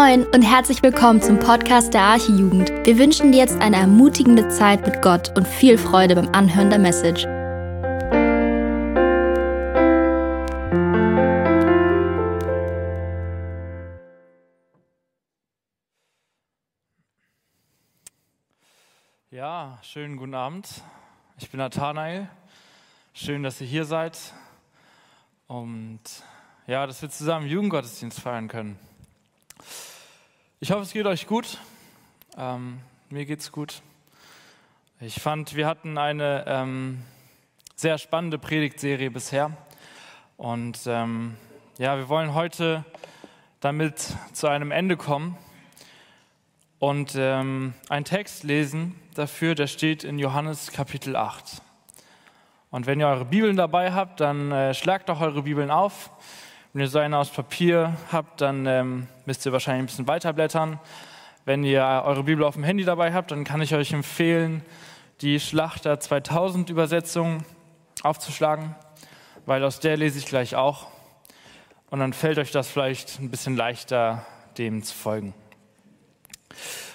Moin und herzlich willkommen zum Podcast der Archijugend. Wir wünschen dir jetzt eine ermutigende Zeit mit Gott und viel Freude beim Anhören der Message. Ja, schönen guten Abend. Ich bin Nathanael. Schön, dass ihr hier seid. Und ja, dass wir zusammen Jugendgottesdienst feiern können. Ich hoffe, es geht euch gut. Ähm, mir geht's gut. Ich fand, wir hatten eine ähm, sehr spannende Predigtserie bisher. Und ähm, ja, wir wollen heute damit zu einem Ende kommen und ähm, einen Text lesen dafür, der steht in Johannes Kapitel 8. Und wenn ihr eure Bibeln dabei habt, dann äh, schlagt doch eure Bibeln auf. Wenn ihr so eine aus Papier habt, dann ähm, müsst ihr wahrscheinlich ein bisschen weiterblättern. Wenn ihr eure Bibel auf dem Handy dabei habt, dann kann ich euch empfehlen, die Schlachter 2000 Übersetzung aufzuschlagen, weil aus der lese ich gleich auch. Und dann fällt euch das vielleicht ein bisschen leichter, dem zu folgen.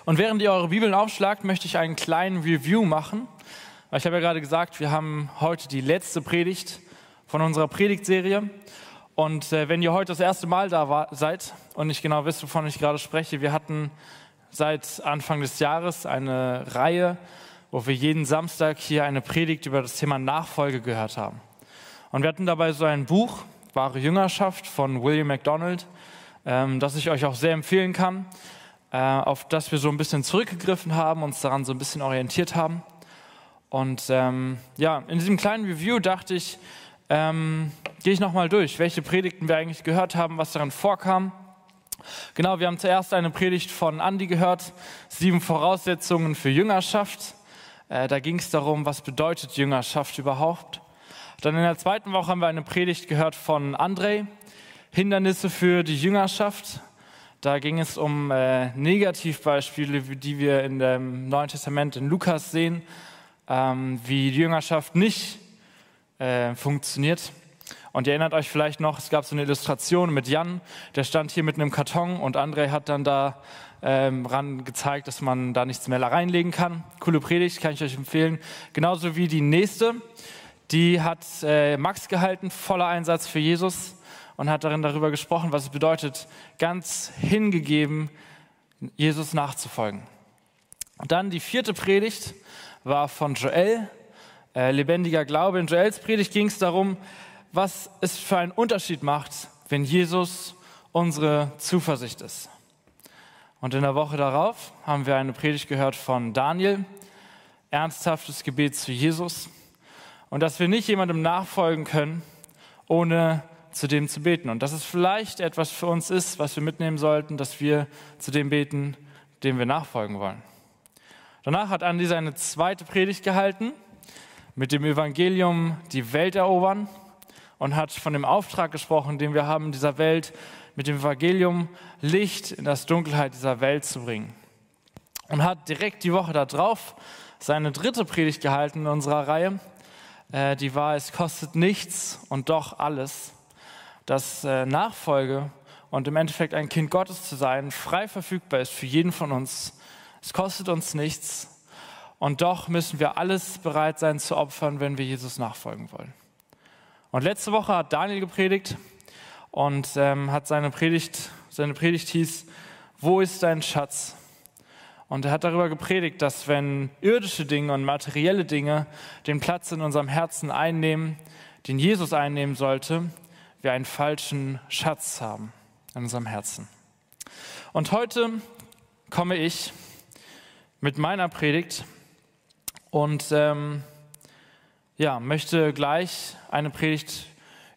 Und während ihr eure Bibeln aufschlagt, möchte ich einen kleinen Review machen. Ich habe ja gerade gesagt, wir haben heute die letzte Predigt von unserer Predigtserie. Und äh, wenn ihr heute das erste Mal da war, seid und nicht genau wisst, wovon ich gerade spreche, wir hatten seit Anfang des Jahres eine Reihe, wo wir jeden Samstag hier eine Predigt über das Thema Nachfolge gehört haben. Und wir hatten dabei so ein Buch, Wahre Jüngerschaft von William MacDonald, ähm, das ich euch auch sehr empfehlen kann, äh, auf das wir so ein bisschen zurückgegriffen haben, uns daran so ein bisschen orientiert haben. Und ähm, ja, in diesem kleinen Review dachte ich, ähm, gehe ich nochmal durch, welche Predigten wir eigentlich gehört haben, was darin vorkam. Genau, wir haben zuerst eine Predigt von Andi gehört, sieben Voraussetzungen für Jüngerschaft. Äh, da ging es darum, was bedeutet Jüngerschaft überhaupt. Dann in der zweiten Woche haben wir eine Predigt gehört von André, Hindernisse für die Jüngerschaft. Da ging es um äh, Negativbeispiele, die wir in dem Neuen Testament in Lukas sehen, ähm, wie die Jüngerschaft nicht äh, funktioniert. Und ihr erinnert euch vielleicht noch, es gab so eine Illustration mit Jan, der stand hier mit einem Karton und André hat dann da ähm, ran gezeigt, dass man da nichts mehr reinlegen kann. Coole Predigt, kann ich euch empfehlen. Genauso wie die nächste, die hat äh, Max gehalten, voller Einsatz für Jesus und hat darin darüber gesprochen, was es bedeutet, ganz hingegeben, Jesus nachzufolgen. Und dann die vierte Predigt war von Joel, äh, lebendiger Glaube. In Joels Predigt ging es darum, was es für einen Unterschied macht, wenn Jesus unsere Zuversicht ist. Und in der Woche darauf haben wir eine Predigt gehört von Daniel, ernsthaftes Gebet zu Jesus und dass wir nicht jemandem nachfolgen können, ohne zu dem zu beten. Und dass es vielleicht etwas für uns ist, was wir mitnehmen sollten, dass wir zu dem beten, dem wir nachfolgen wollen. Danach hat Andi seine zweite Predigt gehalten mit dem Evangelium die Welt erobern und hat von dem Auftrag gesprochen, den wir haben, dieser Welt mit dem Evangelium Licht in das Dunkelheit dieser Welt zu bringen. Und hat direkt die Woche darauf seine dritte Predigt gehalten in unserer Reihe. Äh, die war, es kostet nichts und doch alles. Dass äh, Nachfolge und im Endeffekt ein Kind Gottes zu sein frei verfügbar ist für jeden von uns. Es kostet uns nichts und doch müssen wir alles bereit sein zu opfern, wenn wir Jesus nachfolgen wollen. Und letzte Woche hat Daniel gepredigt und ähm, hat seine Predigt, seine Predigt hieß, wo ist dein Schatz? Und er hat darüber gepredigt, dass wenn irdische Dinge und materielle Dinge den Platz in unserem Herzen einnehmen, den Jesus einnehmen sollte, wir einen falschen Schatz haben in unserem Herzen. Und heute komme ich mit meiner Predigt und ähm, ja, möchte gleich eine Predigt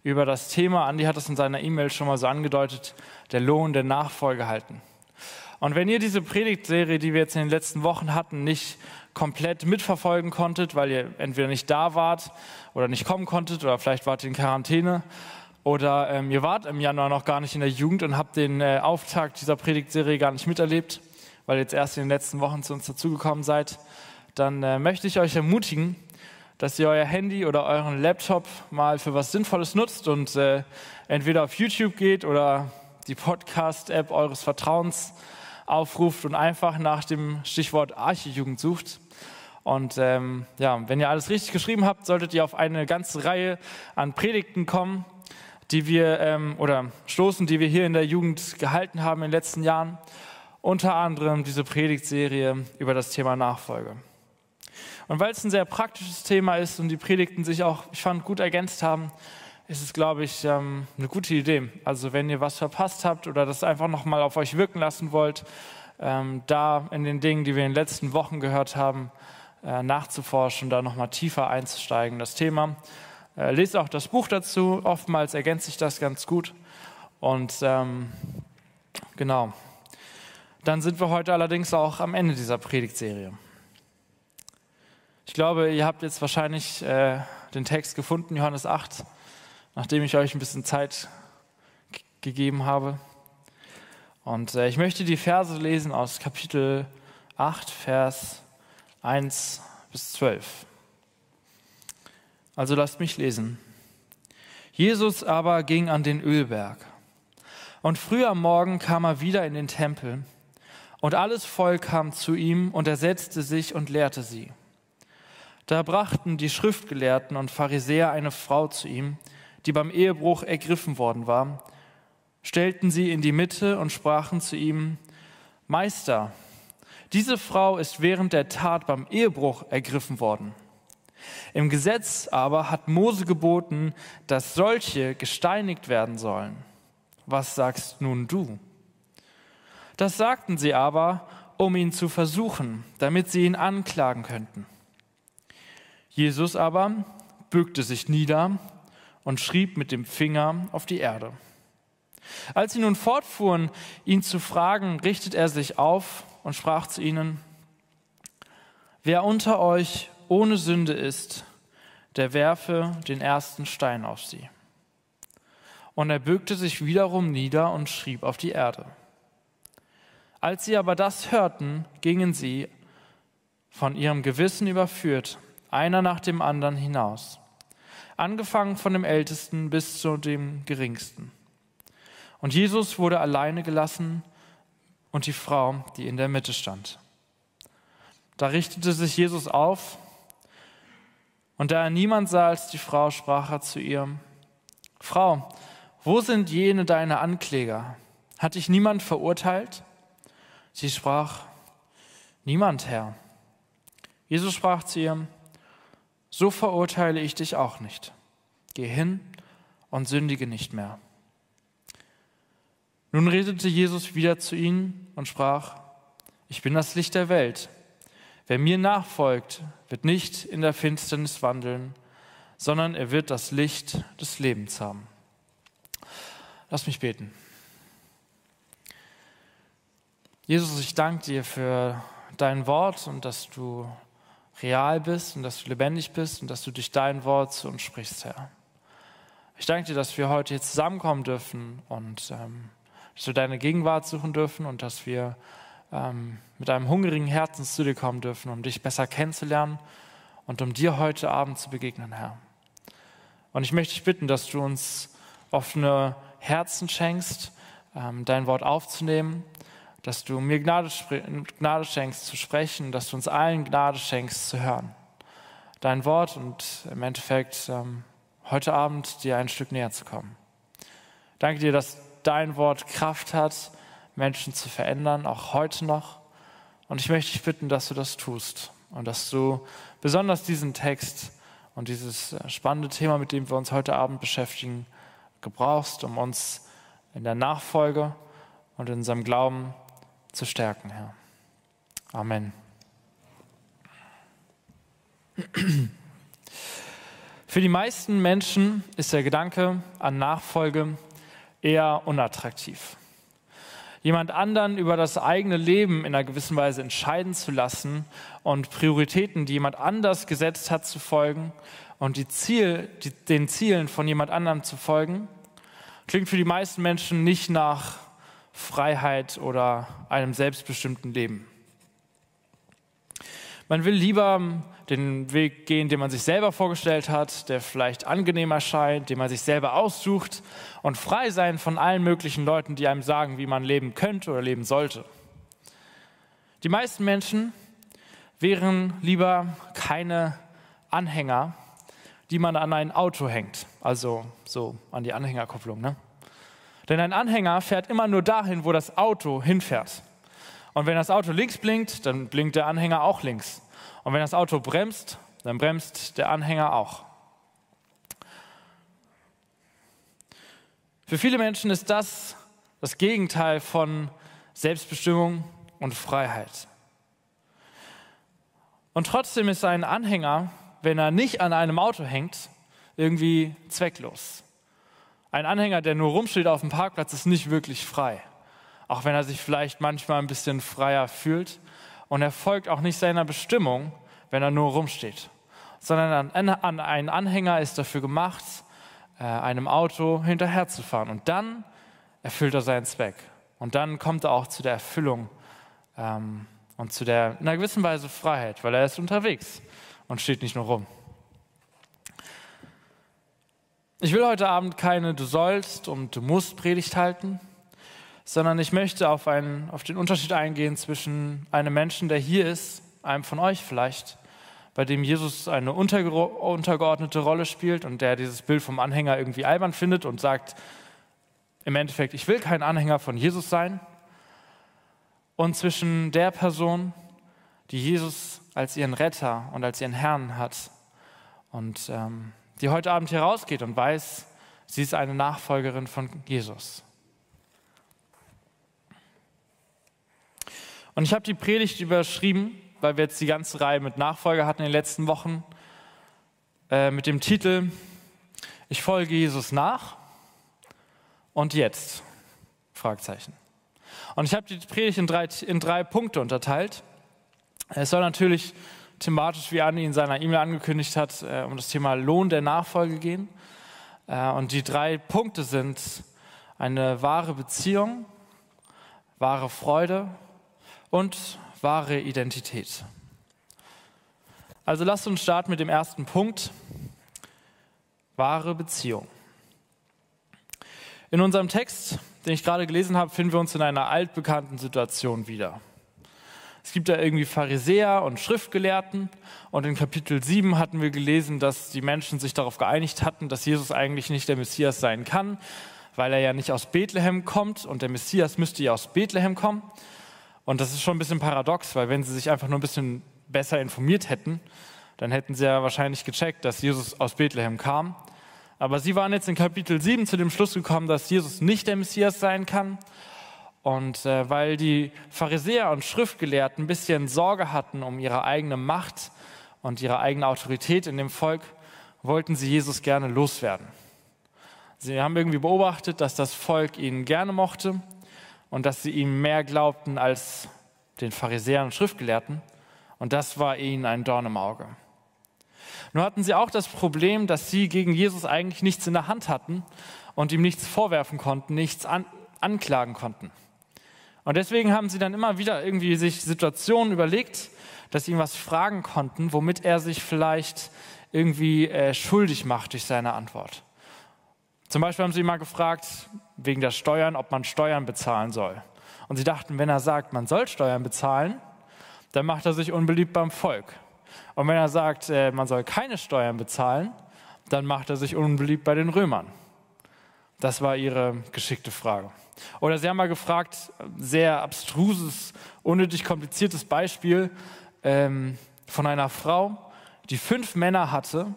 über das Thema, Andi hat es in seiner E-Mail schon mal so angedeutet, der Lohn der Nachfolge halten. Und wenn ihr diese Predigtserie, die wir jetzt in den letzten Wochen hatten, nicht komplett mitverfolgen konntet, weil ihr entweder nicht da wart oder nicht kommen konntet oder vielleicht wart ihr in Quarantäne oder ähm, ihr wart im Januar noch gar nicht in der Jugend und habt den äh, Auftakt dieser Predigtserie gar nicht miterlebt, weil ihr jetzt erst in den letzten Wochen zu uns dazugekommen seid, dann äh, möchte ich euch ermutigen, dass ihr euer Handy oder euren Laptop mal für was Sinnvolles nutzt und äh, entweder auf YouTube geht oder die Podcast-App eures Vertrauens aufruft und einfach nach dem Stichwort Archijugend sucht. Und ähm, ja, wenn ihr alles richtig geschrieben habt, solltet ihr auf eine ganze Reihe an Predigten kommen, die wir ähm, oder stoßen, die wir hier in der Jugend gehalten haben in den letzten Jahren. Unter anderem diese Predigtserie über das Thema Nachfolge. Und weil es ein sehr praktisches Thema ist und die Predigten sich auch, ich fand, gut ergänzt haben, ist es, glaube ich, ähm, eine gute Idee. Also wenn ihr was verpasst habt oder das einfach nochmal auf euch wirken lassen wollt, ähm, da in den Dingen, die wir in den letzten Wochen gehört haben, äh, nachzuforschen, da nochmal tiefer einzusteigen. Das Thema. Äh, lest auch das Buch dazu. Oftmals ergänzt sich das ganz gut. Und ähm, genau. Dann sind wir heute allerdings auch am Ende dieser Predigtserie. Ich glaube, ihr habt jetzt wahrscheinlich äh, den Text gefunden, Johannes 8, nachdem ich euch ein bisschen Zeit gegeben habe. Und äh, ich möchte die Verse lesen aus Kapitel 8, Vers 1 bis 12. Also lasst mich lesen. Jesus aber ging an den Ölberg. Und früh am Morgen kam er wieder in den Tempel. Und alles Volk kam zu ihm, und er setzte sich und lehrte sie. Da brachten die Schriftgelehrten und Pharisäer eine Frau zu ihm, die beim Ehebruch ergriffen worden war, stellten sie in die Mitte und sprachen zu ihm, Meister, diese Frau ist während der Tat beim Ehebruch ergriffen worden. Im Gesetz aber hat Mose geboten, dass solche gesteinigt werden sollen. Was sagst nun du? Das sagten sie aber, um ihn zu versuchen, damit sie ihn anklagen könnten. Jesus aber bückte sich nieder und schrieb mit dem Finger auf die Erde. Als sie nun fortfuhren, ihn zu fragen, richtet er sich auf und sprach zu ihnen, wer unter euch ohne Sünde ist, der werfe den ersten Stein auf sie. Und er bückte sich wiederum nieder und schrieb auf die Erde. Als sie aber das hörten, gingen sie, von ihrem Gewissen überführt, einer nach dem anderen hinaus, angefangen von dem Ältesten bis zu dem Geringsten. Und Jesus wurde alleine gelassen und die Frau, die in der Mitte stand. Da richtete sich Jesus auf und da er niemand sah als die Frau, sprach er zu ihr, Frau, wo sind jene deine Ankläger? Hat dich niemand verurteilt? Sie sprach, niemand, Herr. Jesus sprach zu ihr, so verurteile ich dich auch nicht. Geh hin und sündige nicht mehr. Nun redete Jesus wieder zu ihnen und sprach, ich bin das Licht der Welt. Wer mir nachfolgt, wird nicht in der Finsternis wandeln, sondern er wird das Licht des Lebens haben. Lass mich beten. Jesus, ich danke dir für dein Wort und dass du real bist und dass du lebendig bist und dass du durch dein Wort zu uns sprichst, Herr. Ich danke dir, dass wir heute hier zusammenkommen dürfen und ähm, dass wir deine Gegenwart suchen dürfen und dass wir ähm, mit einem hungrigen Herzen zu dir kommen dürfen, um dich besser kennenzulernen und um dir heute Abend zu begegnen, Herr. Und ich möchte dich bitten, dass du uns offene Herzen schenkst, ähm, dein Wort aufzunehmen, dass du mir Gnade, Gnade schenkst zu sprechen, dass du uns allen Gnade schenkst zu hören. Dein Wort und im Endeffekt ähm, heute Abend dir ein Stück näher zu kommen. Danke dir, dass dein Wort Kraft hat, Menschen zu verändern, auch heute noch. Und ich möchte dich bitten, dass du das tust und dass du besonders diesen Text und dieses äh, spannende Thema, mit dem wir uns heute Abend beschäftigen, gebrauchst, um uns in der Nachfolge und in unserem Glauben zu stärken, Herr. Amen. Für die meisten Menschen ist der Gedanke an Nachfolge eher unattraktiv. Jemand anderen über das eigene Leben in einer gewissen Weise entscheiden zu lassen und Prioritäten, die jemand anders gesetzt hat, zu folgen und die Ziel, die, den Zielen von jemand anderem zu folgen, klingt für die meisten Menschen nicht nach Freiheit oder einem selbstbestimmten Leben. Man will lieber den Weg gehen, den man sich selber vorgestellt hat, der vielleicht angenehm erscheint, den man sich selber aussucht und frei sein von allen möglichen Leuten, die einem sagen, wie man leben könnte oder leben sollte. Die meisten Menschen wären lieber keine Anhänger, die man an ein Auto hängt, also so an die Anhängerkupplung. Ne? Denn ein Anhänger fährt immer nur dahin, wo das Auto hinfährt. Und wenn das Auto links blinkt, dann blinkt der Anhänger auch links. Und wenn das Auto bremst, dann bremst der Anhänger auch. Für viele Menschen ist das das Gegenteil von Selbstbestimmung und Freiheit. Und trotzdem ist ein Anhänger, wenn er nicht an einem Auto hängt, irgendwie zwecklos. Ein Anhänger, der nur rumsteht auf dem Parkplatz, ist nicht wirklich frei auch wenn er sich vielleicht manchmal ein bisschen freier fühlt. Und er folgt auch nicht seiner Bestimmung, wenn er nur rumsteht, sondern ein Anhänger ist dafür gemacht, äh, einem Auto hinterherzufahren. Und dann erfüllt er seinen Zweck. Und dann kommt er auch zu der Erfüllung ähm, und zu der, in einer gewissen Weise, Freiheit, weil er ist unterwegs und steht nicht nur rum. Ich will heute Abend keine Du sollst und Du musst Predigt halten sondern ich möchte auf, einen, auf den Unterschied eingehen zwischen einem Menschen, der hier ist, einem von euch vielleicht, bei dem Jesus eine untergeordnete Rolle spielt und der dieses Bild vom Anhänger irgendwie albern findet und sagt, im Endeffekt, ich will kein Anhänger von Jesus sein, und zwischen der Person, die Jesus als ihren Retter und als ihren Herrn hat und ähm, die heute Abend hier rausgeht und weiß, sie ist eine Nachfolgerin von Jesus. Und ich habe die Predigt überschrieben, weil wir jetzt die ganze Reihe mit Nachfolger hatten in den letzten Wochen, äh, mit dem Titel Ich folge Jesus nach und jetzt? Fragezeichen. Und ich habe die Predigt in drei, in drei Punkte unterteilt. Es soll natürlich thematisch, wie Andi in seiner E-Mail angekündigt hat, äh, um das Thema Lohn der Nachfolge gehen. Äh, und die drei Punkte sind eine wahre Beziehung, wahre Freude und wahre Identität. Also lasst uns starten mit dem ersten Punkt, wahre Beziehung. In unserem Text, den ich gerade gelesen habe, finden wir uns in einer altbekannten Situation wieder. Es gibt da irgendwie Pharisäer und Schriftgelehrten und in Kapitel 7 hatten wir gelesen, dass die Menschen sich darauf geeinigt hatten, dass Jesus eigentlich nicht der Messias sein kann, weil er ja nicht aus Bethlehem kommt und der Messias müsste ja aus Bethlehem kommen. Und das ist schon ein bisschen paradox, weil wenn sie sich einfach nur ein bisschen besser informiert hätten, dann hätten sie ja wahrscheinlich gecheckt, dass Jesus aus Bethlehem kam. Aber sie waren jetzt in Kapitel 7 zu dem Schluss gekommen, dass Jesus nicht der Messias sein kann. Und äh, weil die Pharisäer und Schriftgelehrten ein bisschen Sorge hatten um ihre eigene Macht und ihre eigene Autorität in dem Volk, wollten sie Jesus gerne loswerden. Sie haben irgendwie beobachtet, dass das Volk ihn gerne mochte und dass sie ihm mehr glaubten als den Pharisäern und Schriftgelehrten. Und das war ihnen ein Dorn im Auge. Nur hatten sie auch das Problem, dass sie gegen Jesus eigentlich nichts in der Hand hatten und ihm nichts vorwerfen konnten, nichts an, anklagen konnten. Und deswegen haben sie dann immer wieder irgendwie sich Situationen überlegt, dass sie ihm was fragen konnten, womit er sich vielleicht irgendwie äh, schuldig macht durch seine Antwort. Zum Beispiel haben sie ihn mal gefragt, wegen der Steuern, ob man Steuern bezahlen soll. Und sie dachten, wenn er sagt, man soll Steuern bezahlen, dann macht er sich unbeliebt beim Volk. Und wenn er sagt, äh, man soll keine Steuern bezahlen, dann macht er sich unbeliebt bei den Römern. Das war ihre geschickte Frage. Oder sie haben mal gefragt, sehr abstruses, unnötig kompliziertes Beispiel ähm, von einer Frau, die fünf Männer hatte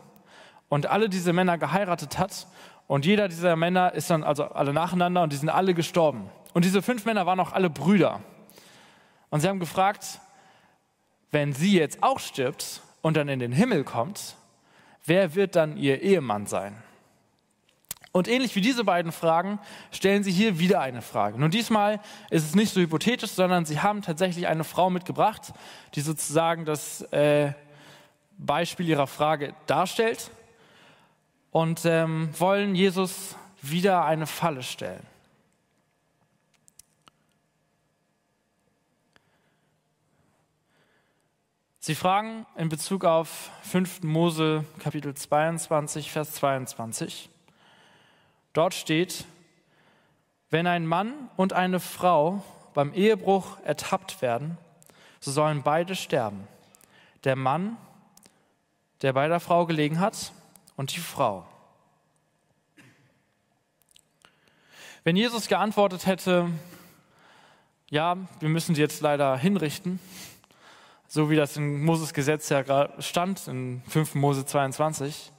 und alle diese Männer geheiratet hat und jeder dieser Männer ist dann, also alle nacheinander, und die sind alle gestorben. Und diese fünf Männer waren auch alle Brüder. Und sie haben gefragt, wenn sie jetzt auch stirbt und dann in den Himmel kommt, wer wird dann ihr Ehemann sein? Und ähnlich wie diese beiden Fragen stellen sie hier wieder eine Frage. Nun diesmal ist es nicht so hypothetisch, sondern sie haben tatsächlich eine Frau mitgebracht, die sozusagen das äh, Beispiel ihrer Frage darstellt und ähm, wollen Jesus wieder eine Falle stellen. Sie fragen in Bezug auf 5. Mose Kapitel 22, Vers 22. Dort steht, wenn ein Mann und eine Frau beim Ehebruch ertappt werden, so sollen beide sterben. Der Mann, der bei der Frau gelegen hat, und die Frau. Wenn Jesus geantwortet hätte, ja, wir müssen sie jetzt leider hinrichten, so wie das in Moses Gesetz ja stand, in 5. Mose 22,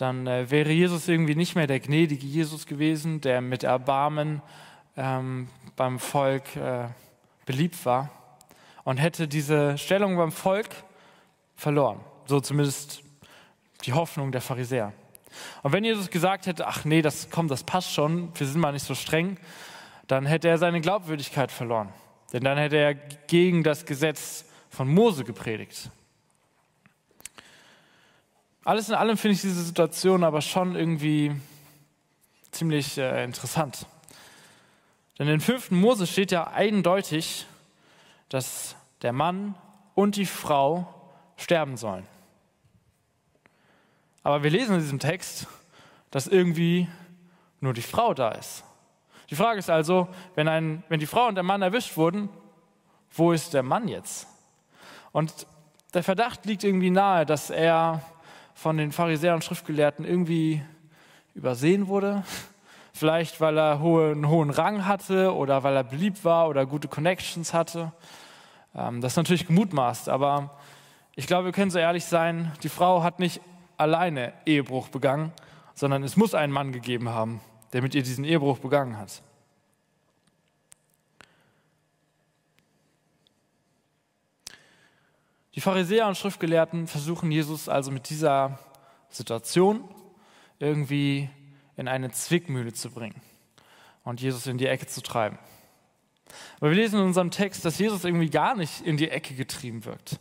dann äh, wäre Jesus irgendwie nicht mehr der gnädige Jesus gewesen, der mit Erbarmen ähm, beim Volk äh, beliebt war und hätte diese Stellung beim Volk verloren. So zumindest die Hoffnung der Pharisäer. Und wenn Jesus gesagt hätte, ach nee, das kommt, das passt schon, wir sind mal nicht so streng, dann hätte er seine Glaubwürdigkeit verloren. Denn dann hätte er gegen das Gesetz von Mose gepredigt. Alles in allem finde ich diese Situation aber schon irgendwie ziemlich äh, interessant. Denn in 5. Mose steht ja eindeutig, dass der Mann und die Frau sterben sollen. Aber wir lesen in diesem Text, dass irgendwie nur die Frau da ist. Die Frage ist also, wenn, ein, wenn die Frau und der Mann erwischt wurden, wo ist der Mann jetzt? Und der Verdacht liegt irgendwie nahe, dass er von den Pharisäern und Schriftgelehrten irgendwie übersehen wurde. Vielleicht, weil er einen hohen Rang hatte oder weil er beliebt war oder gute Connections hatte. Ähm, das ist natürlich gemutmaßt, aber ich glaube, wir können so ehrlich sein, die Frau hat nicht alleine Ehebruch begangen, sondern es muss einen Mann gegeben haben, der mit ihr diesen Ehebruch begangen hat. Die Pharisäer und Schriftgelehrten versuchen Jesus also mit dieser Situation irgendwie in eine Zwickmühle zu bringen und Jesus in die Ecke zu treiben. Aber wir lesen in unserem Text, dass Jesus irgendwie gar nicht in die Ecke getrieben wird.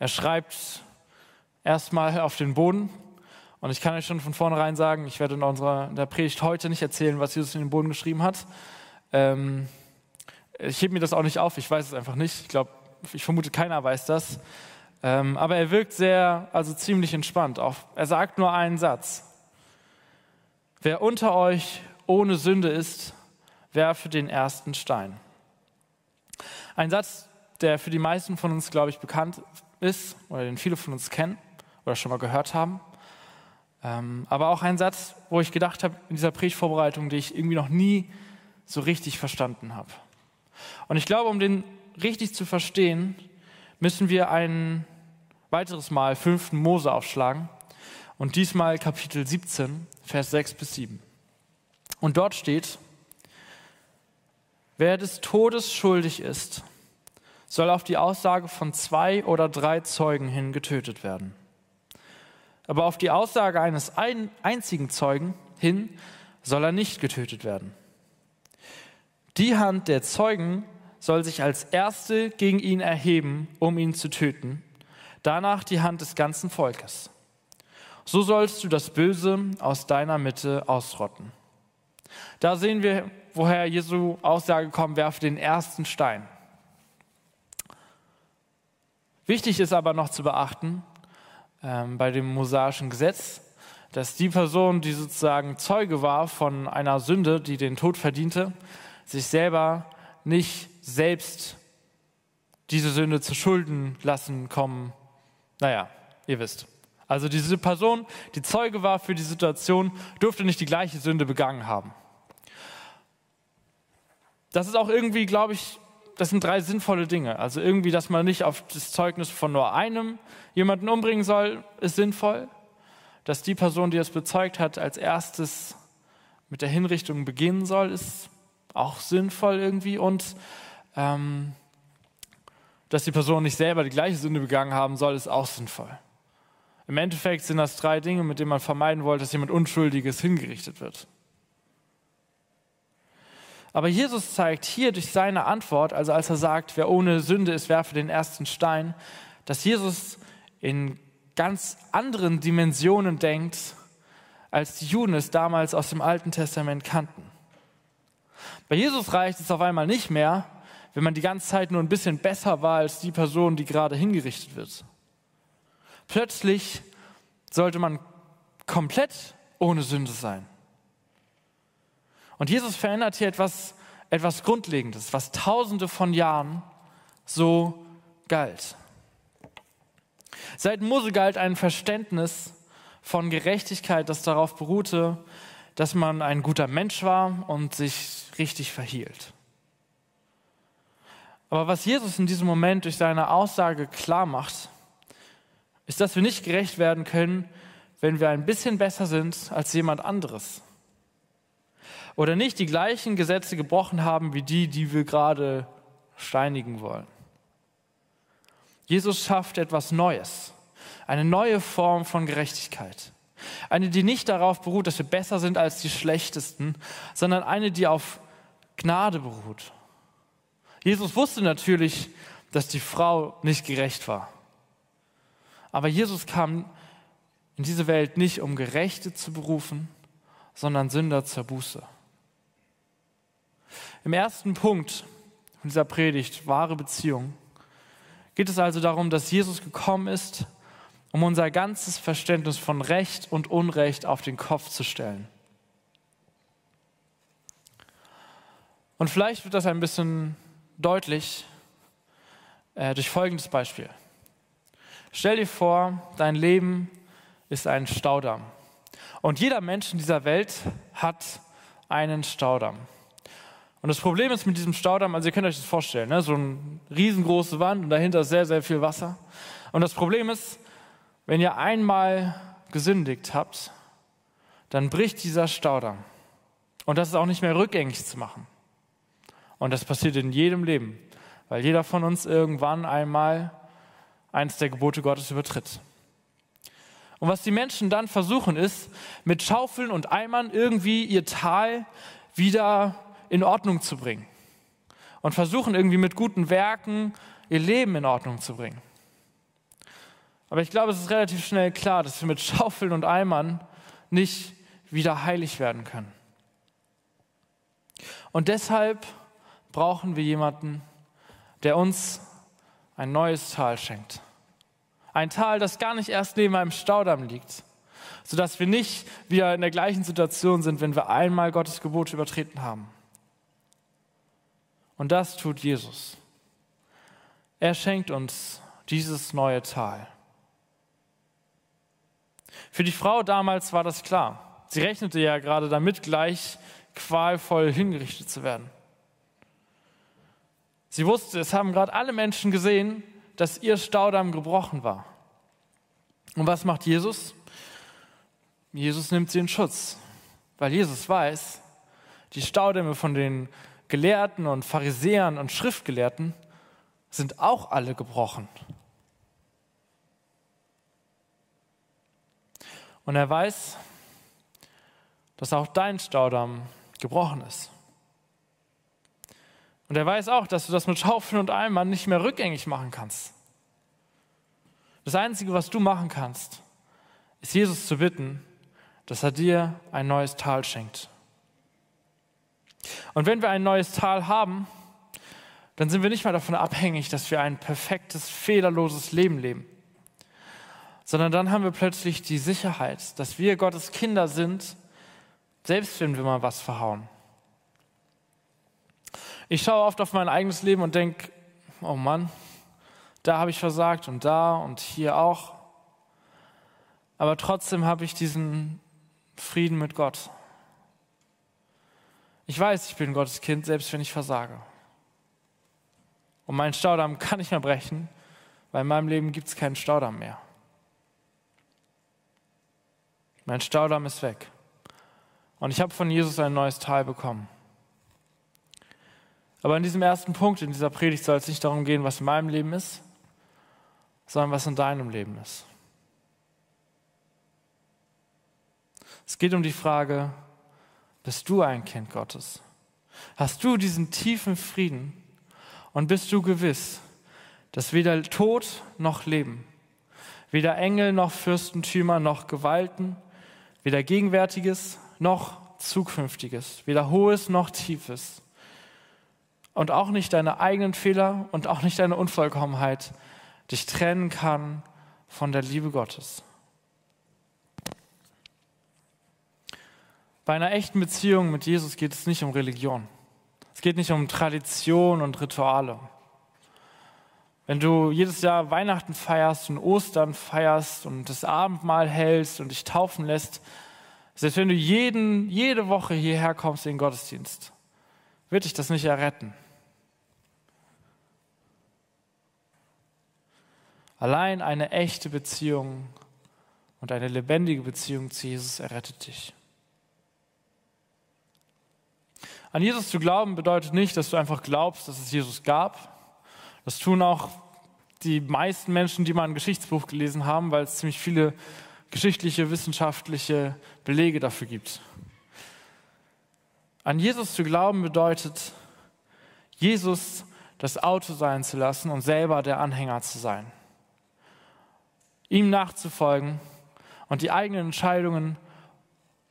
Er schreibt erstmal auf den Boden und ich kann euch schon von vornherein sagen, ich werde in unserer in der Predigt heute nicht erzählen, was Jesus in den Boden geschrieben hat. Ähm, ich hebe mir das auch nicht auf, ich weiß es einfach nicht. Ich glaube, ich vermute, keiner weiß das. Ähm, aber er wirkt sehr, also ziemlich entspannt. Auch, er sagt nur einen Satz. Wer unter euch ohne Sünde ist, werfe den ersten Stein. Ein Satz, der für die meisten von uns, glaube ich, bekannt ist oder den viele von uns kennen oder schon mal gehört haben. Ähm, aber auch ein Satz, wo ich gedacht habe, in dieser Predigtvorbereitung, die ich irgendwie noch nie so richtig verstanden habe. Und ich glaube, um den richtig zu verstehen, müssen wir ein weiteres Mal 5. Mose aufschlagen und diesmal Kapitel 17, Vers 6 bis 7. Und dort steht, wer des Todes schuldig ist, soll auf die Aussage von zwei oder drei Zeugen hin getötet werden. Aber auf die Aussage eines ein, einzigen Zeugen hin soll er nicht getötet werden. Die Hand der Zeugen soll sich als erste gegen ihn erheben, um ihn zu töten, danach die Hand des ganzen Volkes. So sollst du das Böse aus deiner Mitte ausrotten. Da sehen wir, woher Jesu Aussage kommt, werfe den ersten Stein. Wichtig ist aber noch zu beachten, ähm, bei dem mosaischen Gesetz, dass die Person, die sozusagen Zeuge war von einer Sünde, die den Tod verdiente, sich selber nicht selbst diese Sünde zu Schulden lassen kommen. Naja, ihr wisst. Also diese Person, die Zeuge war für die Situation, durfte nicht die gleiche Sünde begangen haben. Das ist auch irgendwie, glaube ich, das sind drei sinnvolle Dinge. Also irgendwie, dass man nicht auf das Zeugnis von nur einem jemanden umbringen soll, ist sinnvoll. Dass die Person, die es bezeugt hat, als erstes mit der Hinrichtung beginnen soll, ist auch sinnvoll irgendwie. Und ähm, dass die Person nicht selber die gleiche Sünde begangen haben soll, ist auch sinnvoll. Im Endeffekt sind das drei Dinge, mit denen man vermeiden wollte, dass jemand Unschuldiges hingerichtet wird. Aber Jesus zeigt hier durch seine Antwort, also als er sagt, wer ohne Sünde ist, werfe den ersten Stein, dass Jesus in ganz anderen Dimensionen denkt, als die Juden es damals aus dem Alten Testament kannten. Bei Jesus reicht es auf einmal nicht mehr, wenn man die ganze Zeit nur ein bisschen besser war als die Person, die gerade hingerichtet wird. Plötzlich sollte man komplett ohne Sünde sein. Und Jesus verändert hier etwas, etwas Grundlegendes, was tausende von Jahren so galt. Seit Mose galt ein Verständnis von Gerechtigkeit, das darauf beruhte, dass man ein guter Mensch war und sich richtig verhielt. Aber was Jesus in diesem Moment durch seine Aussage klar macht, ist, dass wir nicht gerecht werden können, wenn wir ein bisschen besser sind als jemand anderes. Oder nicht die gleichen Gesetze gebrochen haben wie die, die wir gerade steinigen wollen. Jesus schafft etwas Neues, eine neue Form von Gerechtigkeit. Eine, die nicht darauf beruht, dass wir besser sind als die Schlechtesten, sondern eine, die auf Gnade beruht. Jesus wusste natürlich, dass die Frau nicht gerecht war. Aber Jesus kam in diese Welt nicht, um Gerechte zu berufen, sondern Sünder zur Buße. Im ersten Punkt dieser Predigt, wahre Beziehung, geht es also darum, dass Jesus gekommen ist, um unser ganzes Verständnis von Recht und Unrecht auf den Kopf zu stellen. Und vielleicht wird das ein bisschen deutlich äh, durch folgendes Beispiel. Stell dir vor, dein Leben ist ein Staudamm. Und jeder Mensch in dieser Welt hat einen Staudamm. Und das Problem ist mit diesem Staudamm, also ihr könnt euch das vorstellen, ne? so eine riesengroße Wand und dahinter sehr, sehr viel Wasser. Und das Problem ist, wenn ihr einmal gesündigt habt, dann bricht dieser Staudamm. Und das ist auch nicht mehr rückgängig zu machen. Und das passiert in jedem Leben, weil jeder von uns irgendwann einmal eins der Gebote Gottes übertritt. Und was die Menschen dann versuchen, ist, mit Schaufeln und Eimern irgendwie ihr Tal wieder in Ordnung zu bringen. Und versuchen irgendwie mit guten Werken ihr Leben in Ordnung zu bringen. Aber ich glaube, es ist relativ schnell klar, dass wir mit Schaufeln und Eimern nicht wieder heilig werden können. Und deshalb brauchen wir jemanden, der uns ein neues Tal schenkt. Ein Tal, das gar nicht erst neben einem Staudamm liegt, sodass wir nicht wieder in der gleichen Situation sind, wenn wir einmal Gottes Gebote übertreten haben. Und das tut Jesus. Er schenkt uns dieses neue Tal. Für die Frau damals war das klar. Sie rechnete ja gerade damit, gleich qualvoll hingerichtet zu werden. Sie wusste, es haben gerade alle Menschen gesehen, dass ihr Staudamm gebrochen war. Und was macht Jesus? Jesus nimmt sie in Schutz, weil Jesus weiß, die Staudämme von den Gelehrten und Pharisäern und Schriftgelehrten sind auch alle gebrochen. Und er weiß, dass auch dein Staudamm gebrochen ist. Und er weiß auch, dass du das mit Schaufeln und Eimern nicht mehr rückgängig machen kannst. Das Einzige, was du machen kannst, ist Jesus zu bitten, dass er dir ein neues Tal schenkt. Und wenn wir ein neues Tal haben, dann sind wir nicht mehr davon abhängig, dass wir ein perfektes, fehlerloses Leben leben, sondern dann haben wir plötzlich die Sicherheit, dass wir Gottes Kinder sind, selbst wenn wir mal was verhauen. Ich schaue oft auf mein eigenes Leben und denke, oh Mann, da habe ich versagt und da und hier auch. Aber trotzdem habe ich diesen Frieden mit Gott. Ich weiß, ich bin Gottes Kind, selbst wenn ich versage. Und mein Staudamm kann nicht mehr brechen, weil in meinem Leben gibt es keinen Staudamm mehr. Mein Staudamm ist weg. Und ich habe von Jesus ein neues Tal bekommen. Aber in diesem ersten Punkt, in dieser Predigt soll es nicht darum gehen, was in meinem Leben ist, sondern was in deinem Leben ist. Es geht um die Frage, bist du ein Kind Gottes? Hast du diesen tiefen Frieden und bist du gewiss, dass weder Tod noch Leben, weder Engel noch Fürstentümer noch Gewalten, weder Gegenwärtiges noch Zukünftiges, weder Hohes noch Tiefes, und auch nicht deine eigenen Fehler und auch nicht deine Unvollkommenheit dich trennen kann von der Liebe Gottes. Bei einer echten Beziehung mit Jesus geht es nicht um Religion. Es geht nicht um Tradition und Rituale. Wenn du jedes Jahr Weihnachten feierst und Ostern feierst und das Abendmahl hältst und dich taufen lässt, selbst wenn du jeden, jede Woche hierher kommst in den Gottesdienst, wird dich das nicht erretten. Allein eine echte Beziehung und eine lebendige Beziehung zu Jesus errettet dich. An Jesus zu glauben bedeutet nicht, dass du einfach glaubst, dass es Jesus gab. Das tun auch die meisten Menschen, die mal ein Geschichtsbuch gelesen haben, weil es ziemlich viele geschichtliche, wissenschaftliche Belege dafür gibt. An Jesus zu glauben bedeutet, Jesus das Auto sein zu lassen und selber der Anhänger zu sein. Ihm nachzufolgen und die eigenen Entscheidungen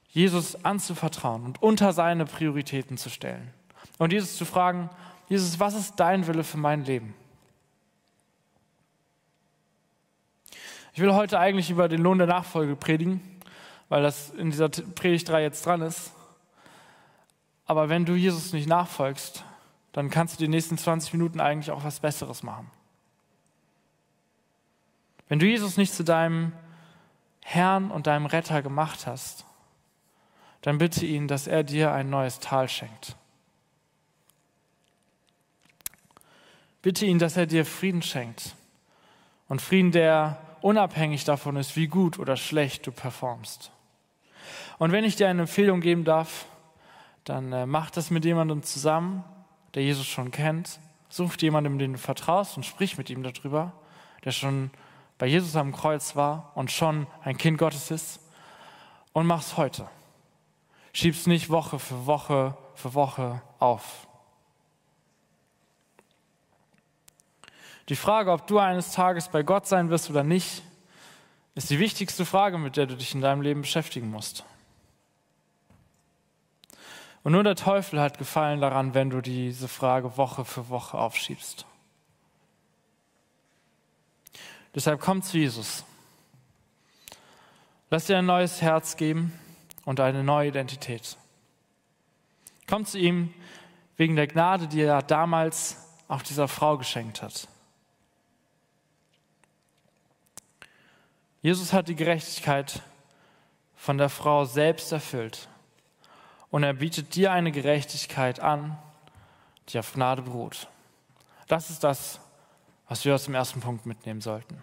Jesus anzuvertrauen und unter seine Prioritäten zu stellen. Und Jesus zu fragen, Jesus, was ist dein Wille für mein Leben? Ich will heute eigentlich über den Lohn der Nachfolge predigen, weil das in dieser Predigt 3 jetzt dran ist. Aber wenn du Jesus nicht nachfolgst, dann kannst du die nächsten 20 Minuten eigentlich auch was Besseres machen. Wenn du Jesus nicht zu deinem Herrn und deinem Retter gemacht hast, dann bitte ihn, dass er dir ein neues Tal schenkt. Bitte ihn, dass er dir Frieden schenkt. Und Frieden, der unabhängig davon ist, wie gut oder schlecht du performst. Und wenn ich dir eine Empfehlung geben darf, dann äh, mach das mit jemandem zusammen, der Jesus schon kennt. Such jemandem, den du vertraust und sprich mit ihm darüber, der schon bei Jesus am Kreuz war und schon ein Kind Gottes ist. Und mach's heute. Schieb's nicht Woche für Woche für Woche auf. Die Frage, ob du eines Tages bei Gott sein wirst oder nicht, ist die wichtigste Frage, mit der du dich in deinem Leben beschäftigen musst. Und nur der Teufel hat Gefallen daran, wenn du diese Frage Woche für Woche aufschiebst. Deshalb komm zu Jesus. Lass dir ein neues Herz geben und eine neue Identität. Komm zu ihm wegen der Gnade, die er damals auch dieser Frau geschenkt hat. Jesus hat die Gerechtigkeit von der Frau selbst erfüllt und er bietet dir eine Gerechtigkeit an, die auf Gnade beruht. Das ist das, was wir aus dem ersten Punkt mitnehmen sollten.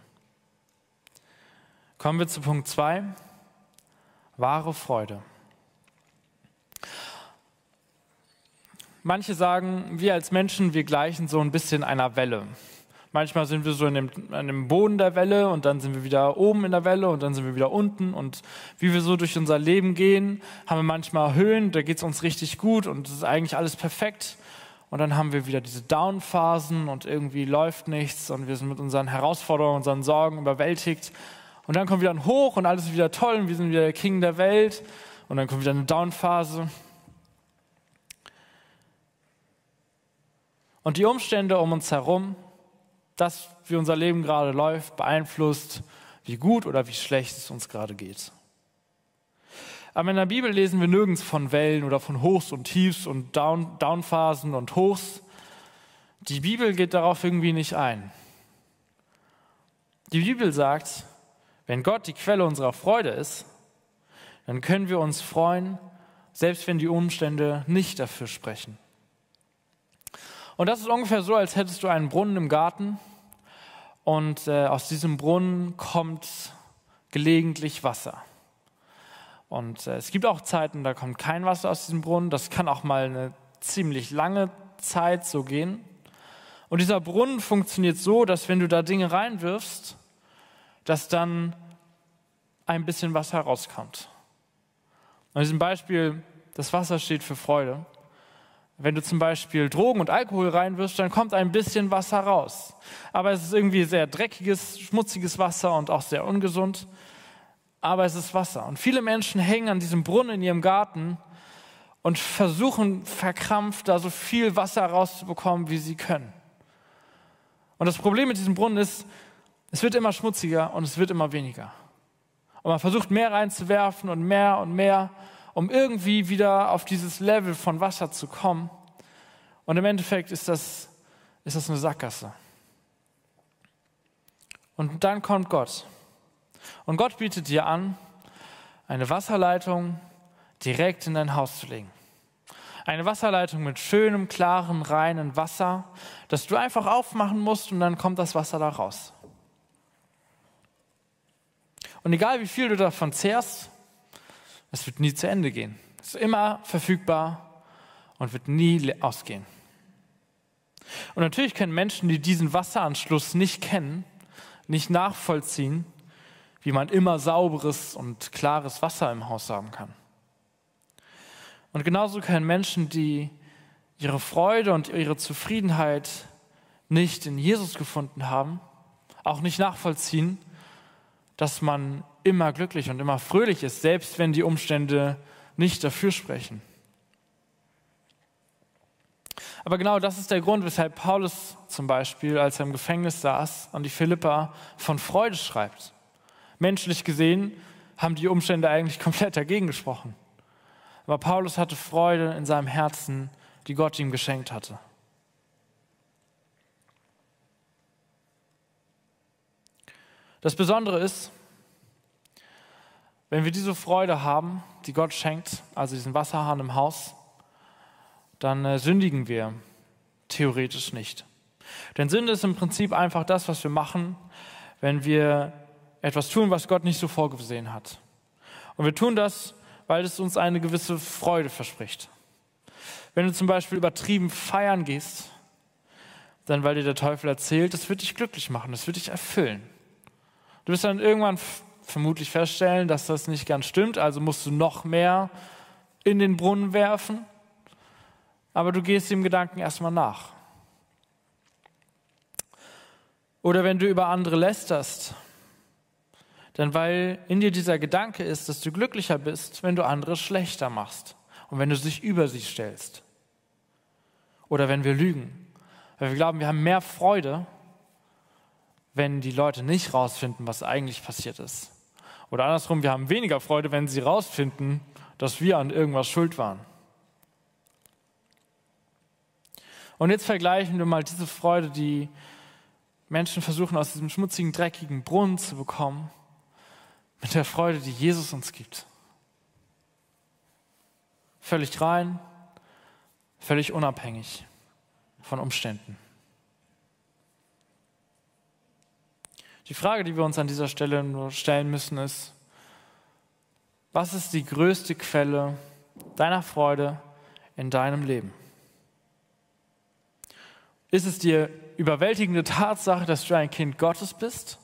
Kommen wir zu Punkt 2 wahre Freude. Manche sagen, wir als Menschen, wir gleichen so ein bisschen einer Welle. Manchmal sind wir so in dem, an dem Boden der Welle und dann sind wir wieder oben in der Welle und dann sind wir wieder unten. Und wie wir so durch unser Leben gehen, haben wir manchmal Höhen, da geht es uns richtig gut und es ist eigentlich alles perfekt. Und dann haben wir wieder diese Down-Phasen und irgendwie läuft nichts und wir sind mit unseren Herausforderungen, unseren Sorgen überwältigt. Und dann kommt wieder ein Hoch und alles ist wieder toll und wir sind wieder der King der Welt. Und dann kommt wieder eine Down-Phase. Und die Umstände um uns herum, das, wie unser Leben gerade läuft, beeinflusst, wie gut oder wie schlecht es uns gerade geht. Aber in der Bibel lesen wir nirgends von Wellen oder von Hochs und Tiefs und Down, Downphasen und Hochs. Die Bibel geht darauf irgendwie nicht ein. Die Bibel sagt, wenn Gott die Quelle unserer Freude ist, dann können wir uns freuen, selbst wenn die Umstände nicht dafür sprechen. Und das ist ungefähr so, als hättest du einen Brunnen im Garten und äh, aus diesem Brunnen kommt gelegentlich Wasser. Und äh, es gibt auch Zeiten, da kommt kein Wasser aus diesem Brunnen. Das kann auch mal eine ziemlich lange Zeit so gehen. Und dieser Brunnen funktioniert so, dass wenn du da Dinge reinwirfst, dass dann ein bisschen Wasser rauskommt. Und in diesem Beispiel, das Wasser steht für Freude. Wenn du zum Beispiel Drogen und Alkohol reinwirfst, dann kommt ein bisschen Wasser raus. Aber es ist irgendwie sehr dreckiges, schmutziges Wasser und auch sehr ungesund. Aber es ist Wasser. Und viele Menschen hängen an diesem Brunnen in ihrem Garten und versuchen verkrampft da so viel Wasser rauszubekommen, wie sie können. Und das Problem mit diesem Brunnen ist, es wird immer schmutziger und es wird immer weniger. Und man versucht mehr reinzuwerfen und mehr und mehr, um irgendwie wieder auf dieses Level von Wasser zu kommen. Und im Endeffekt ist das, ist das eine Sackgasse. Und dann kommt Gott. Und Gott bietet dir an, eine Wasserleitung direkt in dein Haus zu legen. Eine Wasserleitung mit schönem, klaren, reinen Wasser, das du einfach aufmachen musst und dann kommt das Wasser da raus. Und egal wie viel du davon zehrst, es wird nie zu Ende gehen. Es ist immer verfügbar und wird nie ausgehen. Und natürlich können Menschen, die diesen Wasseranschluss nicht kennen, nicht nachvollziehen, wie man immer sauberes und klares Wasser im Haus haben kann. Und genauso können Menschen, die ihre Freude und ihre Zufriedenheit nicht in Jesus gefunden haben, auch nicht nachvollziehen, dass man immer glücklich und immer fröhlich ist, selbst wenn die Umstände nicht dafür sprechen. Aber genau das ist der Grund, weshalb Paulus zum Beispiel, als er im Gefängnis saß, an die Philippa von Freude schreibt. Menschlich gesehen haben die Umstände eigentlich komplett dagegen gesprochen. Aber Paulus hatte Freude in seinem Herzen, die Gott ihm geschenkt hatte. Das Besondere ist, wenn wir diese Freude haben, die Gott schenkt, also diesen Wasserhahn im Haus, dann äh, sündigen wir theoretisch nicht. Denn Sünde ist im Prinzip einfach das, was wir machen, wenn wir etwas tun, was Gott nicht so vorgesehen hat. Und wir tun das, weil es uns eine gewisse Freude verspricht. Wenn du zum Beispiel übertrieben feiern gehst, dann weil dir der Teufel erzählt, das wird dich glücklich machen, das wird dich erfüllen. Du wirst dann irgendwann vermutlich feststellen, dass das nicht ganz stimmt, also musst du noch mehr in den Brunnen werfen, aber du gehst dem Gedanken erstmal nach. Oder wenn du über andere lästerst, denn weil in dir dieser Gedanke ist, dass du glücklicher bist, wenn du andere schlechter machst und wenn du dich über sie stellst. Oder wenn wir lügen. Weil wir glauben, wir haben mehr Freude, wenn die Leute nicht rausfinden, was eigentlich passiert ist. Oder andersrum, wir haben weniger Freude, wenn sie rausfinden, dass wir an irgendwas schuld waren. Und jetzt vergleichen wir mal diese Freude, die Menschen versuchen aus diesem schmutzigen, dreckigen Brunnen zu bekommen, mit der Freude, die Jesus uns gibt. Völlig rein, völlig unabhängig von Umständen. Die Frage, die wir uns an dieser Stelle nur stellen müssen, ist, was ist die größte Quelle deiner Freude in deinem Leben? Ist es die überwältigende Tatsache, dass du ein Kind Gottes bist?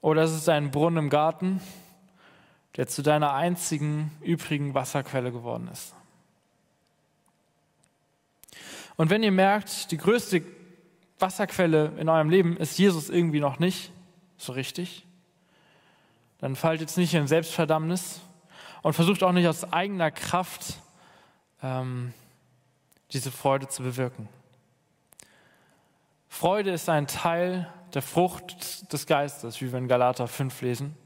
Oder ist es ein Brunnen im Garten, der zu deiner einzigen übrigen Wasserquelle geworden ist? Und wenn ihr merkt, die größte Wasserquelle in eurem Leben ist Jesus irgendwie noch nicht so richtig, dann fallt jetzt nicht in Selbstverdammnis und versucht auch nicht aus eigener Kraft ähm, diese Freude zu bewirken. Freude ist ein Teil der Frucht des Geistes, wie wir in Galater 5 lesen.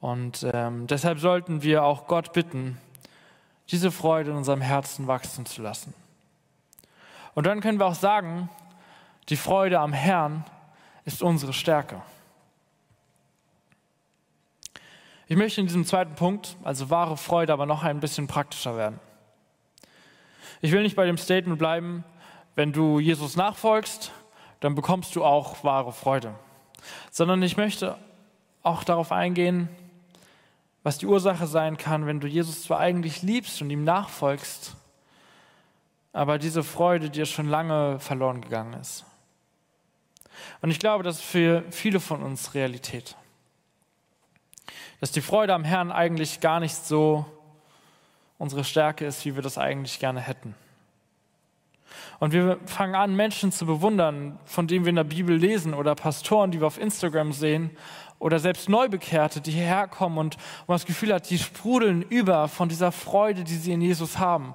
Und ähm, deshalb sollten wir auch Gott bitten, diese Freude in unserem Herzen wachsen zu lassen. Und dann können wir auch sagen, die Freude am Herrn ist unsere Stärke. Ich möchte in diesem zweiten Punkt, also wahre Freude, aber noch ein bisschen praktischer werden. Ich will nicht bei dem Statement bleiben, wenn du Jesus nachfolgst, dann bekommst du auch wahre Freude. Sondern ich möchte auch darauf eingehen, was die Ursache sein kann, wenn du Jesus zwar eigentlich liebst und ihm nachfolgst, aber diese Freude dir schon lange verloren gegangen ist. Und ich glaube, das ist für viele von uns Realität. Dass die Freude am Herrn eigentlich gar nicht so unsere Stärke ist, wie wir das eigentlich gerne hätten. Und wir fangen an, Menschen zu bewundern, von denen wir in der Bibel lesen oder Pastoren, die wir auf Instagram sehen oder selbst Neubekehrte, die hierher kommen und man das Gefühl hat, die sprudeln über von dieser Freude, die sie in Jesus haben.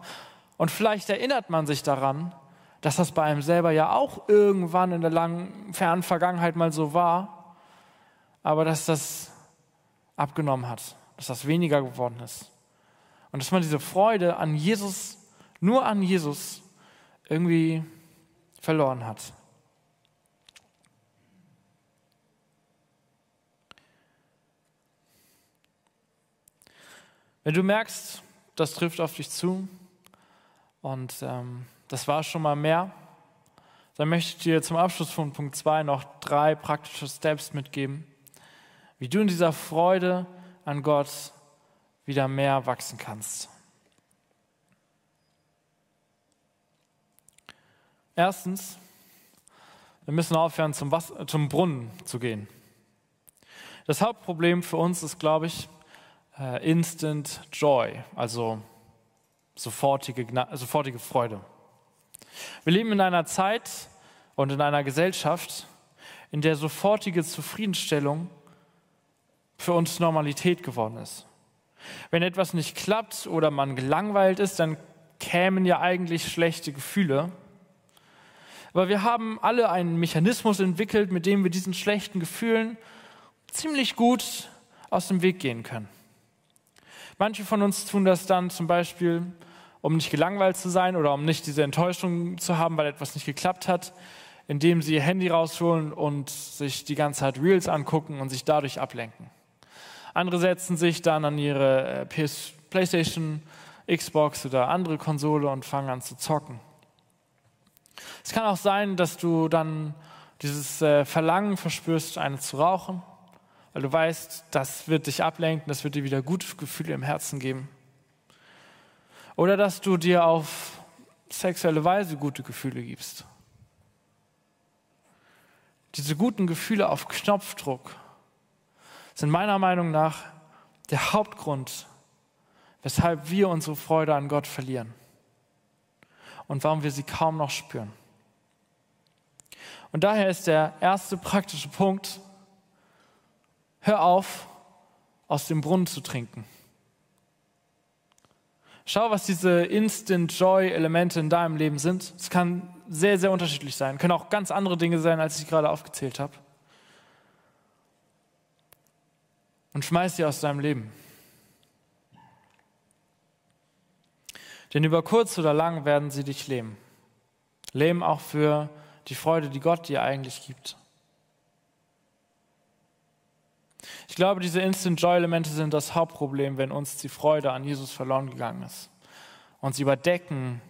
Und vielleicht erinnert man sich daran, dass das bei einem selber ja auch irgendwann in der langen, fernen Vergangenheit mal so war, aber dass das abgenommen hat, dass das weniger geworden ist. Und dass man diese Freude an Jesus, nur an Jesus, irgendwie verloren hat. Wenn du merkst, das trifft auf dich zu und ähm, das war schon mal mehr, dann möchte ich dir zum Abschluss von Punkt 2 noch drei praktische Steps mitgeben, wie du in dieser Freude an Gott wieder mehr wachsen kannst. Erstens, wir müssen aufhören, zum, Wasser, zum Brunnen zu gehen. Das Hauptproblem für uns ist, glaube ich, äh, Instant Joy, also sofortige, sofortige Freude. Wir leben in einer Zeit und in einer Gesellschaft, in der sofortige Zufriedenstellung für uns Normalität geworden ist. Wenn etwas nicht klappt oder man gelangweilt ist, dann kämen ja eigentlich schlechte Gefühle. Aber wir haben alle einen Mechanismus entwickelt, mit dem wir diesen schlechten Gefühlen ziemlich gut aus dem Weg gehen können. Manche von uns tun das dann zum Beispiel, um nicht gelangweilt zu sein oder um nicht diese Enttäuschung zu haben, weil etwas nicht geklappt hat, indem sie ihr Handy rausholen und sich die ganze Zeit Reels angucken und sich dadurch ablenken. Andere setzen sich dann an ihre äh, PS, PlayStation, Xbox oder andere Konsole und fangen an zu zocken. Es kann auch sein, dass du dann dieses äh, Verlangen verspürst, eine zu rauchen weil du weißt, das wird dich ablenken, das wird dir wieder gute Gefühle im Herzen geben. Oder dass du dir auf sexuelle Weise gute Gefühle gibst. Diese guten Gefühle auf Knopfdruck sind meiner Meinung nach der Hauptgrund, weshalb wir unsere Freude an Gott verlieren und warum wir sie kaum noch spüren. Und daher ist der erste praktische Punkt, hör auf, aus dem Brunnen zu trinken. Schau, was diese Instant Joy Elemente in deinem Leben sind. Es kann sehr, sehr unterschiedlich sein. Können auch ganz andere Dinge sein, als ich gerade aufgezählt habe. Und schmeiß sie aus deinem Leben. Denn über kurz oder lang werden sie dich lähmen. Lähmen auch für die Freude, die Gott dir eigentlich gibt. Ich glaube, diese Instant Joy-Elemente sind das Hauptproblem, wenn uns die Freude an Jesus verloren gegangen ist. Und sie überdecken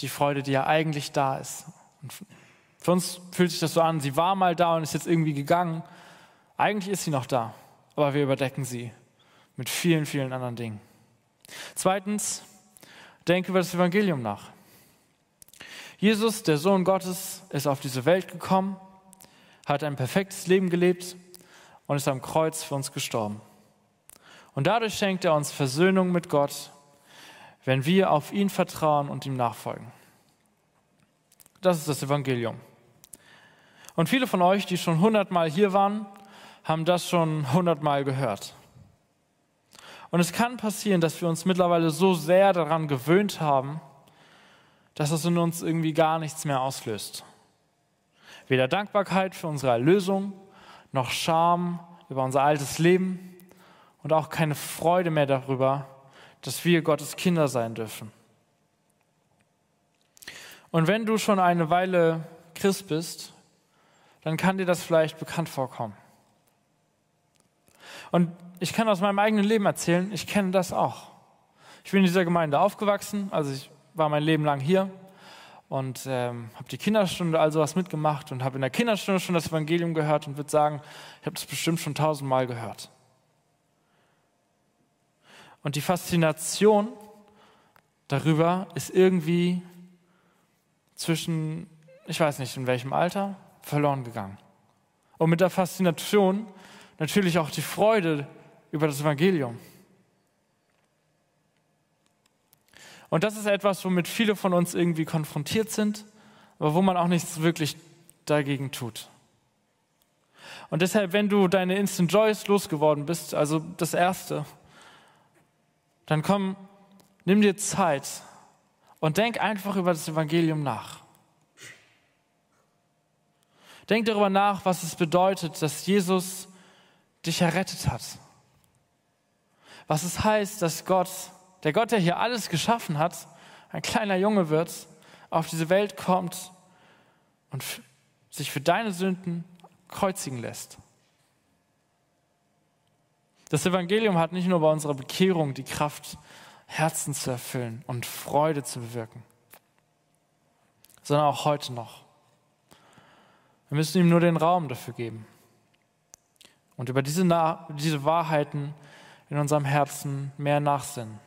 die Freude, die ja eigentlich da ist. Und für uns fühlt sich das so an, sie war mal da und ist jetzt irgendwie gegangen. Eigentlich ist sie noch da, aber wir überdecken sie mit vielen, vielen anderen Dingen. Zweitens, denke über das Evangelium nach. Jesus, der Sohn Gottes, ist auf diese Welt gekommen, hat ein perfektes Leben gelebt und ist am Kreuz für uns gestorben. Und dadurch schenkt er uns Versöhnung mit Gott, wenn wir auf ihn vertrauen und ihm nachfolgen. Das ist das Evangelium. Und viele von euch, die schon hundertmal hier waren, haben das schon hundertmal gehört. Und es kann passieren, dass wir uns mittlerweile so sehr daran gewöhnt haben, dass es in uns irgendwie gar nichts mehr auslöst. Weder Dankbarkeit für unsere Erlösung, noch Scham über unser altes Leben und auch keine Freude mehr darüber, dass wir Gottes Kinder sein dürfen. Und wenn du schon eine Weile Christ bist, dann kann dir das vielleicht bekannt vorkommen. Und ich kann aus meinem eigenen Leben erzählen, ich kenne das auch. Ich bin in dieser Gemeinde aufgewachsen, also ich war mein Leben lang hier und ähm, habe die Kinderstunde also was mitgemacht und habe in der Kinderstunde schon das Evangelium gehört und würde sagen, ich habe das bestimmt schon tausendmal gehört. Und die Faszination darüber ist irgendwie zwischen, ich weiß nicht in welchem Alter, verloren gegangen. Und mit der Faszination natürlich auch die Freude über das Evangelium. Und das ist etwas, womit viele von uns irgendwie konfrontiert sind, aber wo man auch nichts wirklich dagegen tut. Und deshalb, wenn du deine Instant Joys losgeworden bist, also das Erste, dann komm, nimm dir Zeit und denk einfach über das Evangelium nach. Denk darüber nach, was es bedeutet, dass Jesus dich errettet hat. Was es heißt, dass Gott, der Gott, der hier alles geschaffen hat, ein kleiner Junge wird, auf diese Welt kommt und sich für deine Sünden kreuzigen lässt. Das Evangelium hat nicht nur bei unserer Bekehrung die Kraft, Herzen zu erfüllen und Freude zu bewirken, sondern auch heute noch. Wir müssen ihm nur den Raum dafür geben und über diese, diese Wahrheiten in unserem Herzen mehr nachsinnen.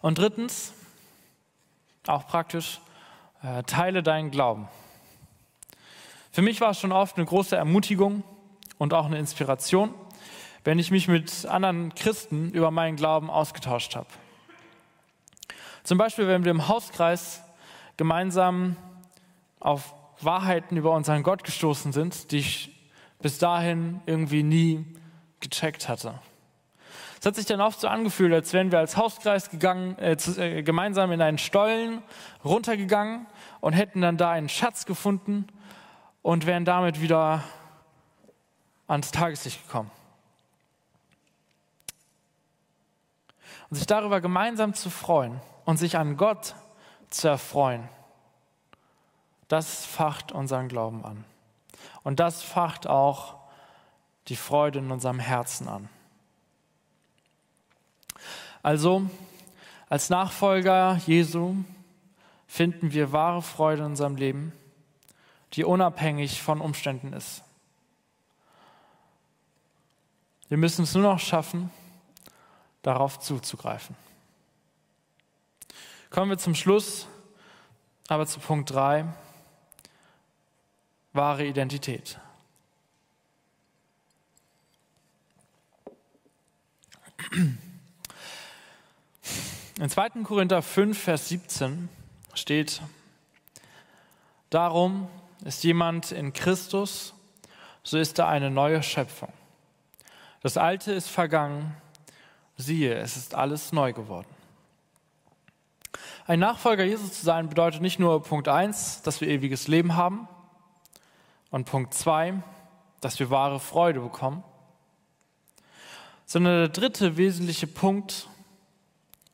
Und drittens, auch praktisch, äh, teile deinen Glauben. Für mich war es schon oft eine große Ermutigung und auch eine Inspiration, wenn ich mich mit anderen Christen über meinen Glauben ausgetauscht habe. Zum Beispiel, wenn wir im Hauskreis gemeinsam auf Wahrheiten über unseren Gott gestoßen sind, die ich bis dahin irgendwie nie gecheckt hatte. Es hat sich dann oft so angefühlt, als wären wir als Hauskreis gegangen, äh, zu, äh, gemeinsam in einen Stollen runtergegangen und hätten dann da einen Schatz gefunden und wären damit wieder ans Tageslicht gekommen. Und sich darüber gemeinsam zu freuen und sich an Gott zu erfreuen, das facht unseren Glauben an. Und das facht auch die Freude in unserem Herzen an. Also, als Nachfolger Jesu finden wir wahre Freude in unserem Leben, die unabhängig von Umständen ist. Wir müssen es nur noch schaffen, darauf zuzugreifen. Kommen wir zum Schluss, aber zu Punkt 3, wahre Identität. In 2. Korinther 5, Vers 17 steht, Darum ist jemand in Christus, so ist er eine neue Schöpfung. Das Alte ist vergangen, siehe, es ist alles neu geworden. Ein Nachfolger Jesus zu sein bedeutet nicht nur Punkt 1, dass wir ewiges Leben haben und Punkt 2, dass wir wahre Freude bekommen, sondern der dritte wesentliche Punkt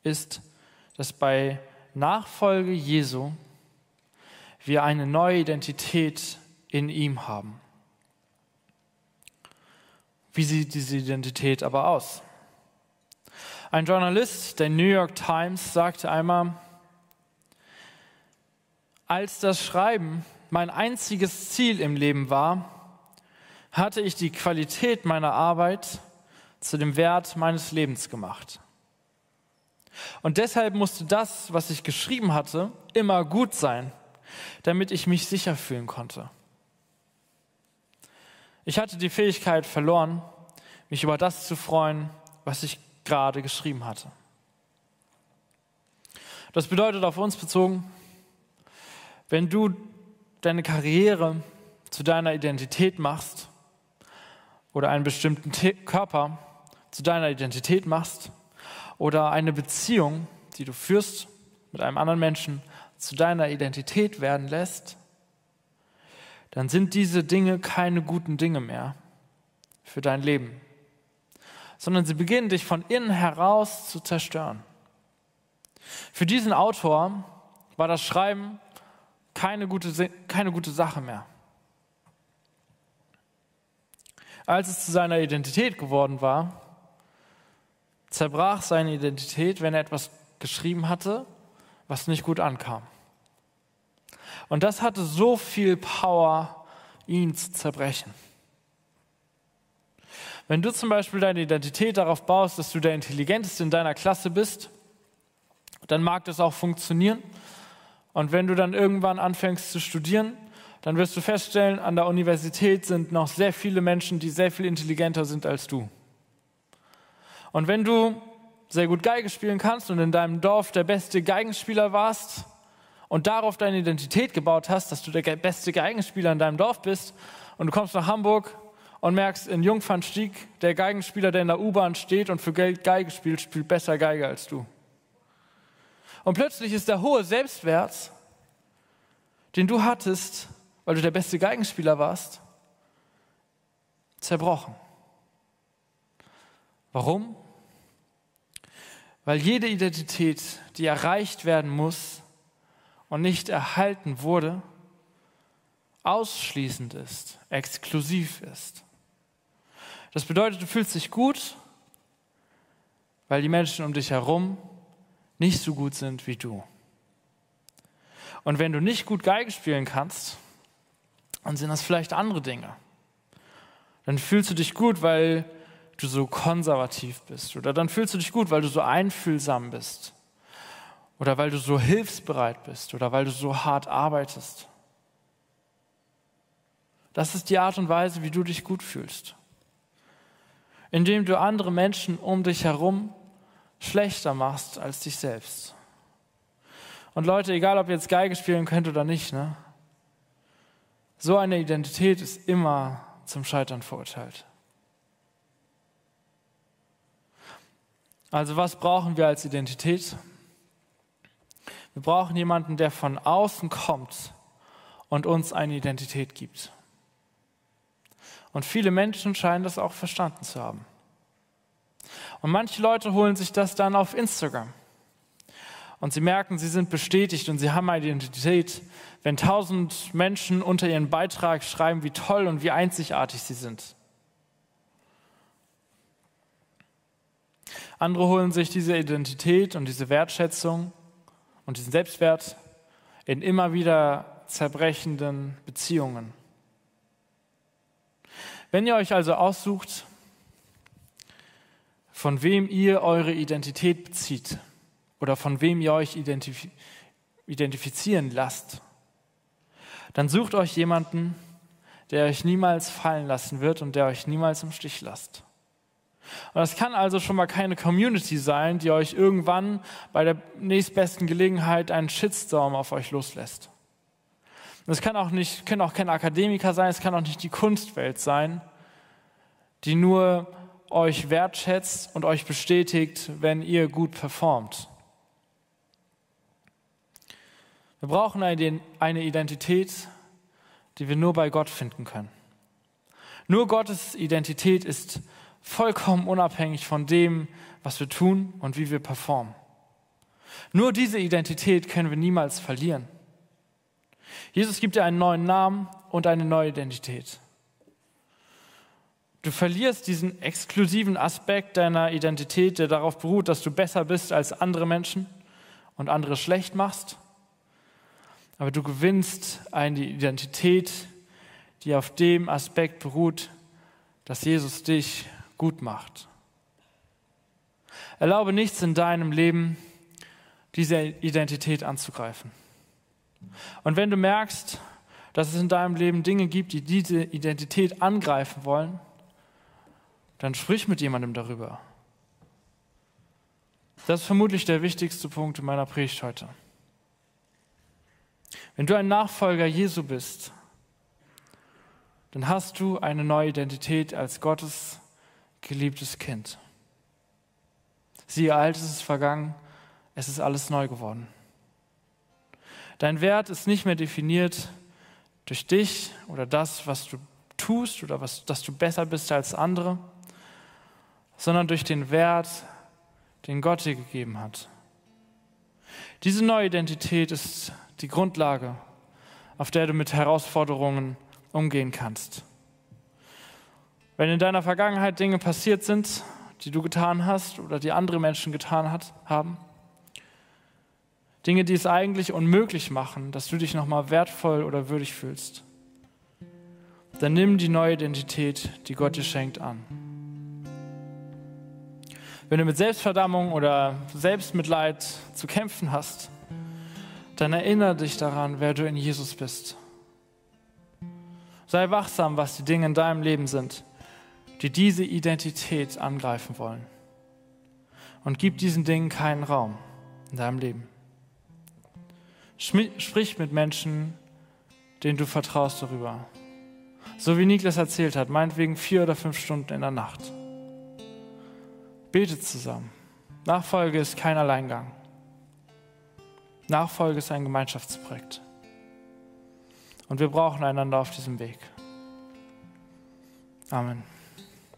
ist, dass bei Nachfolge Jesu wir eine neue Identität in ihm haben. Wie sieht diese Identität aber aus? Ein Journalist der New York Times sagte einmal, als das Schreiben mein einziges Ziel im Leben war, hatte ich die Qualität meiner Arbeit zu dem Wert meines Lebens gemacht. Und deshalb musste das, was ich geschrieben hatte, immer gut sein, damit ich mich sicher fühlen konnte. Ich hatte die Fähigkeit verloren, mich über das zu freuen, was ich gerade geschrieben hatte. Das bedeutet auf uns bezogen, wenn du deine Karriere zu deiner Identität machst oder einen bestimmten Körper zu deiner Identität machst, oder eine Beziehung, die du führst mit einem anderen Menschen, zu deiner Identität werden lässt, dann sind diese Dinge keine guten Dinge mehr für dein Leben, sondern sie beginnen dich von innen heraus zu zerstören. Für diesen Autor war das Schreiben keine gute, keine gute Sache mehr. Als es zu seiner Identität geworden war, zerbrach seine Identität, wenn er etwas geschrieben hatte, was nicht gut ankam. Und das hatte so viel Power, ihn zu zerbrechen. Wenn du zum Beispiel deine Identität darauf baust, dass du der Intelligenteste in deiner Klasse bist, dann mag das auch funktionieren. Und wenn du dann irgendwann anfängst zu studieren, dann wirst du feststellen, an der Universität sind noch sehr viele Menschen, die sehr viel intelligenter sind als du. Und wenn du sehr gut Geige spielen kannst und in deinem Dorf der beste Geigenspieler warst und darauf deine Identität gebaut hast, dass du der beste Geigenspieler in deinem Dorf bist und du kommst nach Hamburg und merkst in Jungfernstieg, der Geigenspieler, der in der U-Bahn steht und für Geld Geige spielt, spielt besser Geige als du. Und plötzlich ist der hohe Selbstwert, den du hattest, weil du der beste Geigenspieler warst, zerbrochen. Warum? Weil jede Identität, die erreicht werden muss und nicht erhalten wurde, ausschließend ist, exklusiv ist. Das bedeutet, du fühlst dich gut, weil die Menschen um dich herum nicht so gut sind wie du. Und wenn du nicht gut Geige spielen kannst, dann sind das vielleicht andere Dinge. Dann fühlst du dich gut, weil du so konservativ bist. Oder dann fühlst du dich gut, weil du so einfühlsam bist. Oder weil du so hilfsbereit bist. Oder weil du so hart arbeitest. Das ist die Art und Weise, wie du dich gut fühlst. Indem du andere Menschen um dich herum schlechter machst als dich selbst. Und Leute, egal ob ihr jetzt Geige spielen könnt oder nicht, ne? so eine Identität ist immer zum Scheitern verurteilt. Also was brauchen wir als Identität? Wir brauchen jemanden, der von außen kommt und uns eine Identität gibt. Und viele Menschen scheinen das auch verstanden zu haben. Und manche Leute holen sich das dann auf Instagram. Und sie merken, sie sind bestätigt und sie haben eine Identität, wenn tausend Menschen unter ihren Beitrag schreiben, wie toll und wie einzigartig sie sind. Andere holen sich diese Identität und diese Wertschätzung und diesen Selbstwert in immer wieder zerbrechenden Beziehungen. Wenn ihr euch also aussucht, von wem ihr eure Identität bezieht oder von wem ihr euch identif identifizieren lasst, dann sucht euch jemanden, der euch niemals fallen lassen wird und der euch niemals im Stich lasst. Und das kann also schon mal keine Community sein, die euch irgendwann bei der nächstbesten Gelegenheit einen Shitstorm auf euch loslässt. Es kann auch nicht, können auch keine Akademiker sein, es kann auch nicht die Kunstwelt sein, die nur euch wertschätzt und euch bestätigt, wenn ihr gut performt. Wir brauchen eine Identität, die wir nur bei Gott finden können. Nur Gottes Identität ist vollkommen unabhängig von dem, was wir tun und wie wir performen. Nur diese Identität können wir niemals verlieren. Jesus gibt dir einen neuen Namen und eine neue Identität. Du verlierst diesen exklusiven Aspekt deiner Identität, der darauf beruht, dass du besser bist als andere Menschen und andere schlecht machst. Aber du gewinnst eine Identität, die auf dem Aspekt beruht, dass Jesus dich gut macht. Erlaube nichts in deinem Leben, diese Identität anzugreifen. Und wenn du merkst, dass es in deinem Leben Dinge gibt, die diese Identität angreifen wollen, dann sprich mit jemandem darüber. Das ist vermutlich der wichtigste Punkt in meiner Predigt heute. Wenn du ein Nachfolger Jesu bist, dann hast du eine neue Identität als Gottes geliebtes Kind. Siehe, alt ist vergangen, es ist alles neu geworden. Dein Wert ist nicht mehr definiert durch dich oder das, was du tust oder was, dass du besser bist als andere, sondern durch den Wert, den Gott dir gegeben hat. Diese neue Identität ist die Grundlage, auf der du mit Herausforderungen umgehen kannst. Wenn in deiner Vergangenheit Dinge passiert sind, die du getan hast oder die andere Menschen getan hat, haben, Dinge, die es eigentlich unmöglich machen, dass du dich nochmal wertvoll oder würdig fühlst, dann nimm die neue Identität, die Gott dir schenkt, an. Wenn du mit Selbstverdammung oder Selbstmitleid zu kämpfen hast, dann erinnere dich daran, wer du in Jesus bist. Sei wachsam, was die Dinge in deinem Leben sind die diese Identität angreifen wollen. Und gib diesen Dingen keinen Raum in deinem Leben. Sprich mit Menschen, denen du vertraust darüber. So wie Niklas erzählt hat, meinetwegen vier oder fünf Stunden in der Nacht. Betet zusammen. Nachfolge ist kein Alleingang. Nachfolge ist ein Gemeinschaftsprojekt. Und wir brauchen einander auf diesem Weg. Amen.